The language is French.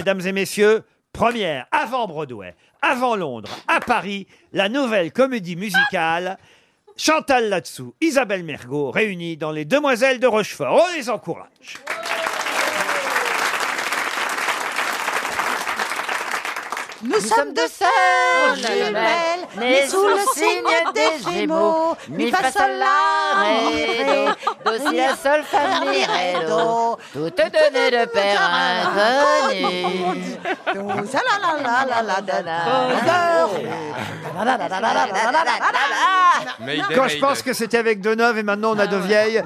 Mesdames et messieurs, première, avant Broadway, avant Londres, à Paris, la nouvelle comédie musicale. Chantal Latsou, Isabelle Mergot, réunies dans Les Demoiselles de Rochefort. On les encourage. Nous sommes deux sœurs jumelles, nées sous le signe des Gémeaux. Mi fa sol la ré do, do si la sol fa mi ré do, toutes données de père ah. Quand je pense que c'était avec Deneuve et maintenant on a de vieilles.